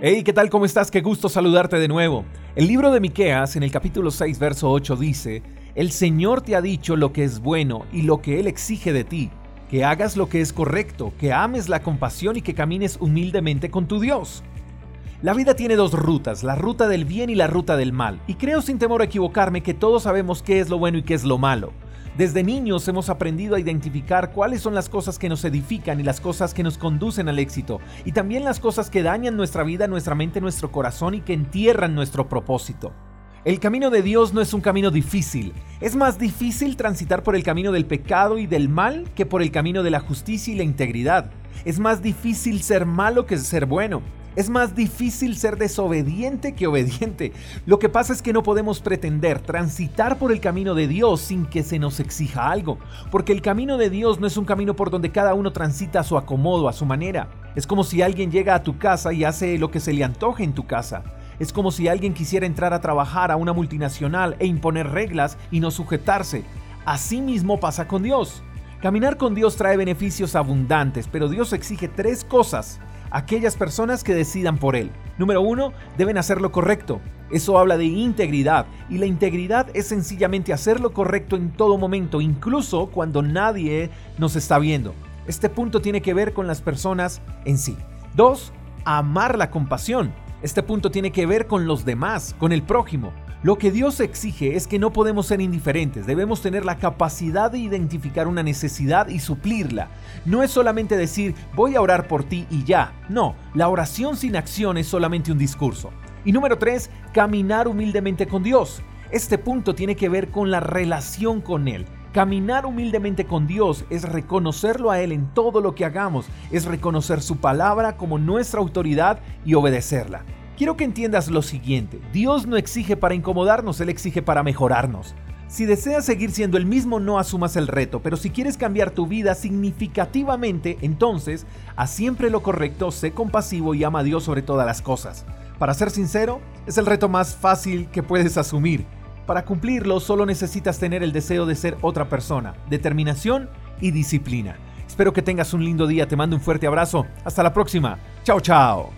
Hey, ¿qué tal? ¿Cómo estás? Qué gusto saludarte de nuevo. El libro de Miqueas, en el capítulo 6, verso 8, dice: El Señor te ha dicho lo que es bueno y lo que Él exige de ti, que hagas lo que es correcto, que ames la compasión y que camines humildemente con tu Dios. La vida tiene dos rutas, la ruta del bien y la ruta del mal, y creo sin temor a equivocarme que todos sabemos qué es lo bueno y qué es lo malo. Desde niños hemos aprendido a identificar cuáles son las cosas que nos edifican y las cosas que nos conducen al éxito, y también las cosas que dañan nuestra vida, nuestra mente, nuestro corazón y que entierran nuestro propósito. El camino de Dios no es un camino difícil. Es más difícil transitar por el camino del pecado y del mal que por el camino de la justicia y la integridad. Es más difícil ser malo que ser bueno. Es más difícil ser desobediente que obediente. Lo que pasa es que no podemos pretender transitar por el camino de Dios sin que se nos exija algo, porque el camino de Dios no es un camino por donde cada uno transita a su acomodo, a su manera. Es como si alguien llega a tu casa y hace lo que se le antoje en tu casa. Es como si alguien quisiera entrar a trabajar a una multinacional e imponer reglas y no sujetarse. Así mismo pasa con Dios. Caminar con Dios trae beneficios abundantes, pero Dios exige tres cosas aquellas personas que decidan por Él. Número uno, deben hacer lo correcto. Eso habla de integridad y la integridad es sencillamente hacer lo correcto en todo momento, incluso cuando nadie nos está viendo. Este punto tiene que ver con las personas en sí. Dos, amar la compasión. Este punto tiene que ver con los demás, con el prójimo. Lo que Dios exige es que no podemos ser indiferentes, debemos tener la capacidad de identificar una necesidad y suplirla. No es solamente decir voy a orar por ti y ya, no, la oración sin acción es solamente un discurso. Y número tres, caminar humildemente con Dios. Este punto tiene que ver con la relación con Él. Caminar humildemente con Dios es reconocerlo a Él en todo lo que hagamos, es reconocer su palabra como nuestra autoridad y obedecerla. Quiero que entiendas lo siguiente, Dios no exige para incomodarnos, Él exige para mejorarnos. Si deseas seguir siendo el mismo, no asumas el reto, pero si quieres cambiar tu vida significativamente, entonces, haz siempre lo correcto, sé compasivo y ama a Dios sobre todas las cosas. Para ser sincero, es el reto más fácil que puedes asumir. Para cumplirlo, solo necesitas tener el deseo de ser otra persona, determinación y disciplina. Espero que tengas un lindo día, te mando un fuerte abrazo. Hasta la próxima. Chao, chao.